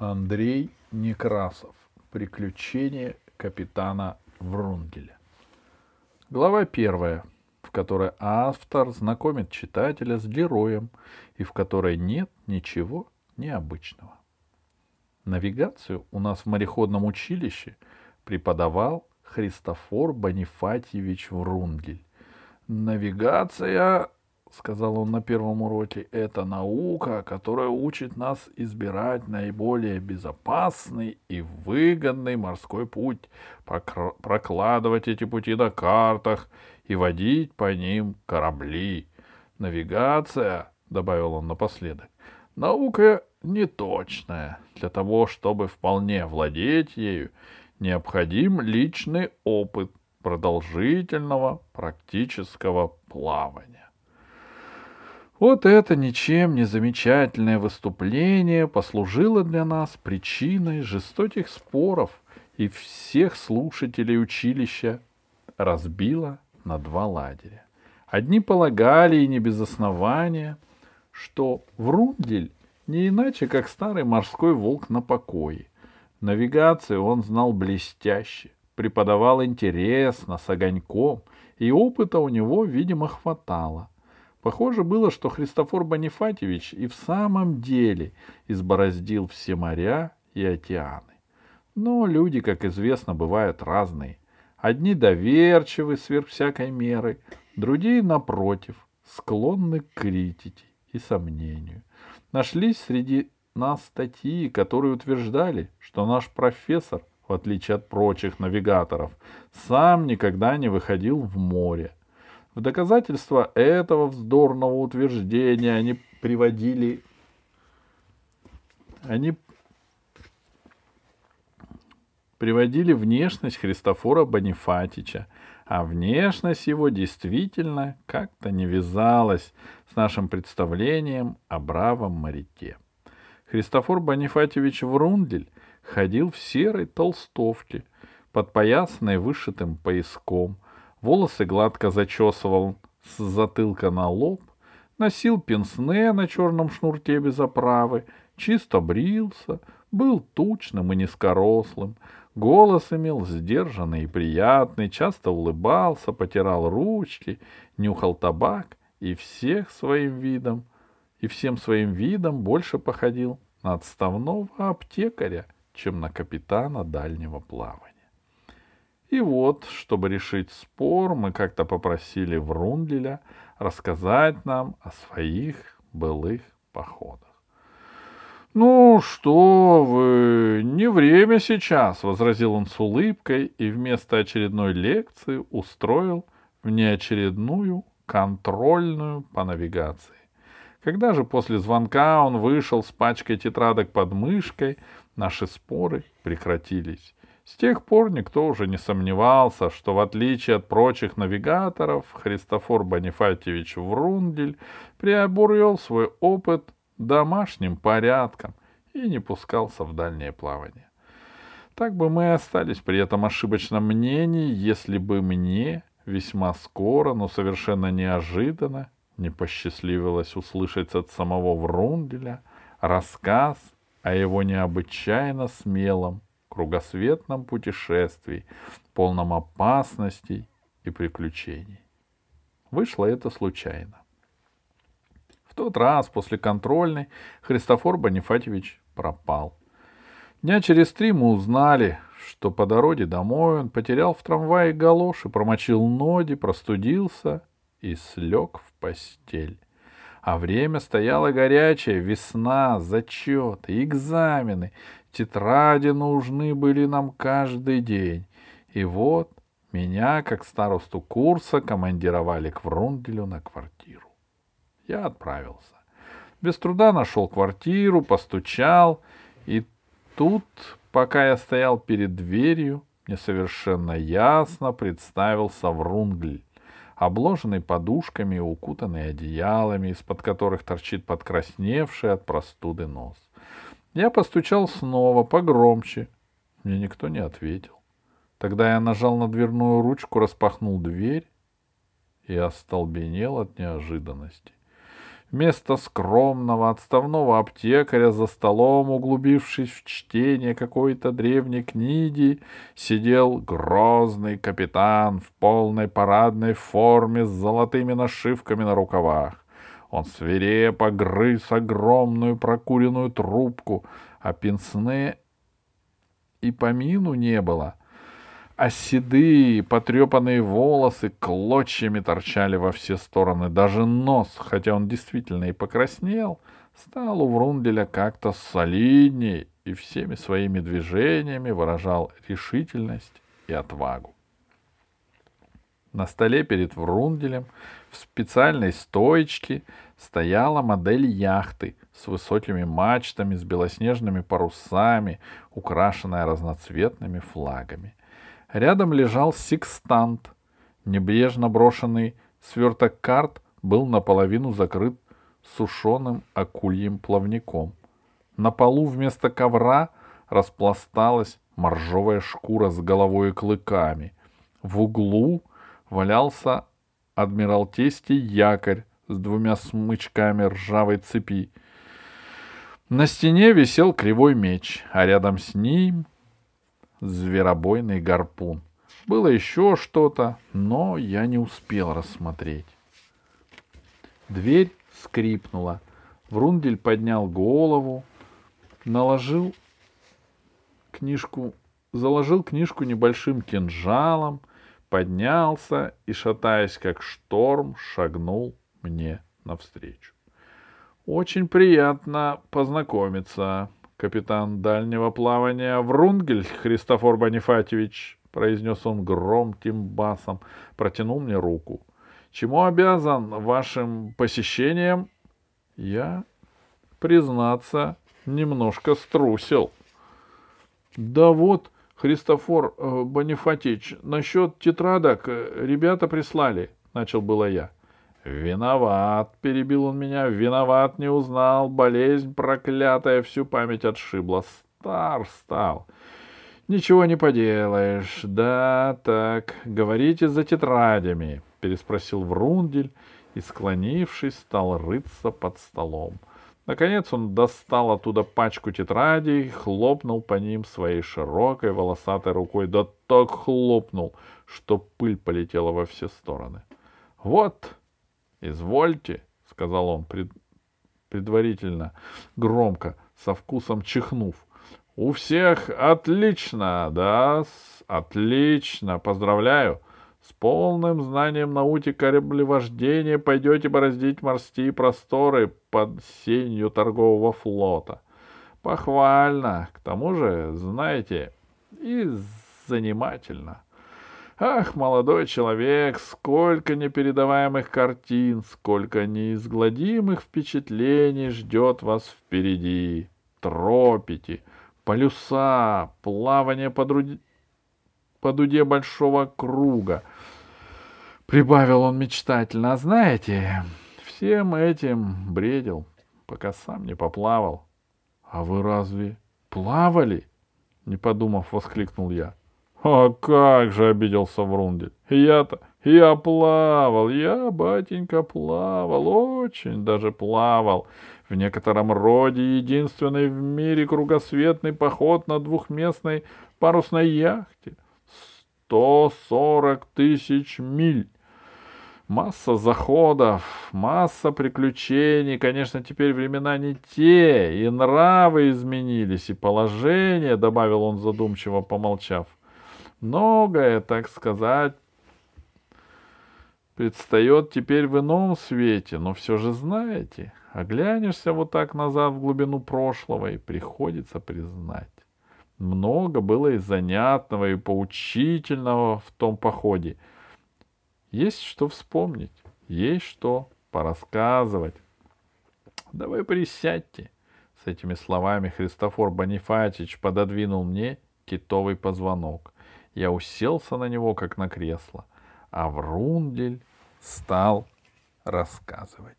Андрей Некрасов. Приключения капитана Врунгеля. Глава первая, в которой автор знакомит читателя с героем и в которой нет ничего необычного. Навигацию у нас в мореходном училище преподавал Христофор Бонифатьевич Врунгель. Навигация — сказал он на первом уроке, — это наука, которая учит нас избирать наиболее безопасный и выгодный морской путь, прокладывать эти пути на картах и водить по ним корабли. Навигация, — добавил он напоследок, — наука неточная. Для того, чтобы вполне владеть ею, необходим личный опыт продолжительного практического плавания. Вот это ничем не замечательное выступление послужило для нас причиной жестоких споров и всех слушателей училища разбило на два лагеря. Одни полагали, и не без основания, что Врундель не иначе, как старый морской волк на покое. Навигацию он знал блестяще, преподавал интересно, с огоньком, и опыта у него, видимо, хватало — Похоже было, что Христофор Бонифатьевич и в самом деле избороздил все моря и океаны. Но люди, как известно, бывают разные. Одни доверчивы сверх всякой меры, другие, напротив, склонны к критике и сомнению. Нашлись среди нас статьи, которые утверждали, что наш профессор, в отличие от прочих навигаторов, сам никогда не выходил в море, в доказательство этого вздорного утверждения они приводили они приводили внешность Христофора Бонифатича, а внешность его действительно как-то не вязалась с нашим представлением о бравом моряке. Христофор Бонифатьевич Врундель ходил в серой толстовке, подпоясанной вышитым пояском — волосы гладко зачесывал с затылка на лоб, носил пенсне на черном шнурке без оправы, чисто брился, был тучным и низкорослым, голос имел сдержанный и приятный, часто улыбался, потирал ручки, нюхал табак и всех своим видом, и всем своим видом больше походил на отставного аптекаря, чем на капитана дальнего плавания. И вот, чтобы решить спор, мы как-то попросили Врунделя рассказать нам о своих былых походах. «Ну что вы, не время сейчас», — возразил он с улыбкой и вместо очередной лекции устроил внеочередную контрольную по навигации. Когда же после звонка он вышел с пачкой тетрадок под мышкой, наши споры прекратились. С тех пор никто уже не сомневался, что в отличие от прочих навигаторов, Христофор Бонифатьевич Врундель приобрел свой опыт домашним порядком и не пускался в дальнее плавание. Так бы мы и остались при этом ошибочном мнении, если бы мне весьма скоро, но совершенно неожиданно не посчастливилось услышать от самого Врунделя рассказ о его необычайно смелом кругосветном путешествии, полном опасностей и приключений. Вышло это случайно. В тот раз после контрольной Христофор Бонифатьевич пропал. Дня через три мы узнали, что по дороге домой он потерял в трамвае галоши, промочил ноги, простудился и слег в постель. А время стояло горячее, весна, зачеты, экзамены, Тетради нужны были нам каждый день. И вот меня, как старосту курса, командировали к Врунделю на квартиру. Я отправился. Без труда нашел квартиру, постучал, и тут, пока я стоял перед дверью, мне совершенно ясно представился Врунгль, обложенный подушками и укутанный одеялами, из-под которых торчит подкрасневший от простуды нос. Я постучал снова, погромче. Мне никто не ответил. Тогда я нажал на дверную ручку, распахнул дверь и остолбенел от неожиданности. Вместо скромного отставного аптекаря за столом, углубившись в чтение какой-то древней книги, сидел грозный капитан в полной парадной форме с золотыми нашивками на рукавах. Он свирепо грыз огромную прокуренную трубку, а пенсне и помину не было — а седые, потрепанные волосы клочьями торчали во все стороны. Даже нос, хотя он действительно и покраснел, стал у Врунделя как-то солидней и всеми своими движениями выражал решительность и отвагу. На столе перед Врунделем в специальной стоечке стояла модель яхты с высокими мачтами, с белоснежными парусами, украшенная разноцветными флагами. Рядом лежал секстант. Небрежно брошенный сверток карт был наполовину закрыт сушеным акульим плавником. На полу вместо ковра распласталась моржовая шкура с головой и клыками. В углу валялся адмиралтейский якорь с двумя смычками ржавой цепи. На стене висел кривой меч, а рядом с ним зверобойный гарпун. Было еще что-то, но я не успел рассмотреть. Дверь скрипнула. Врундель поднял голову, наложил книжку, заложил книжку небольшим кинжалом, поднялся и, шатаясь как шторм, шагнул мне навстречу. Очень приятно познакомиться, капитан дальнего плавания Врунгель Христофор Бонифатьевич, — произнес он громким басом, протянул мне руку. — Чему обязан вашим посещением? Я, признаться, немножко струсил. — Да вот, Христофор э, Бонифатьевич, насчет тетрадок э, ребята прислали, — начал было я. — «Виноват», — перебил он меня, — «виноват, не узнал, болезнь проклятая всю память отшибла, стар стал». «Ничего не поделаешь. Да, так, говорите за тетрадями», — переспросил Врундель и, склонившись, стал рыться под столом. Наконец он достал оттуда пачку тетрадей, хлопнул по ним своей широкой волосатой рукой, да так хлопнул, что пыль полетела во все стороны. «Вот», «Извольте», — сказал он пред... предварительно, громко, со вкусом чихнув. «У всех отлично, да, отлично, поздравляю. С полным знанием науки кораблевождения пойдете бороздить морские просторы под сенью торгового флота. Похвально, к тому же, знаете, и занимательно». Ах, молодой человек, сколько непередаваемых картин, сколько неизгладимых впечатлений ждет вас впереди. Тропики, полюса, плавание по, друди... по дуде большого круга. Прибавил он мечтательно. А знаете, всем этим бредил, пока сам не поплавал. — А вы разве плавали? — не подумав, воскликнул я. «А как же!» — обиделся Врундель. «Я-то... Я плавал, я, батенька, плавал, очень даже плавал. В некотором роде единственный в мире кругосветный поход на двухместной парусной яхте. Сто сорок тысяч миль. Масса заходов, масса приключений. Конечно, теперь времена не те, и нравы изменились, и положение, — добавил он задумчиво, помолчав. Многое, так сказать, предстает теперь в ином свете, но все же знаете, оглянешься вот так назад в глубину прошлого, и приходится признать. Много было и занятного, и поучительного в том походе. Есть что вспомнить, есть что порассказывать. Да вы присядьте. С этими словами Христофор Бонифатич пододвинул мне китовый позвонок. Я уселся на него, как на кресло, а Врундель стал рассказывать.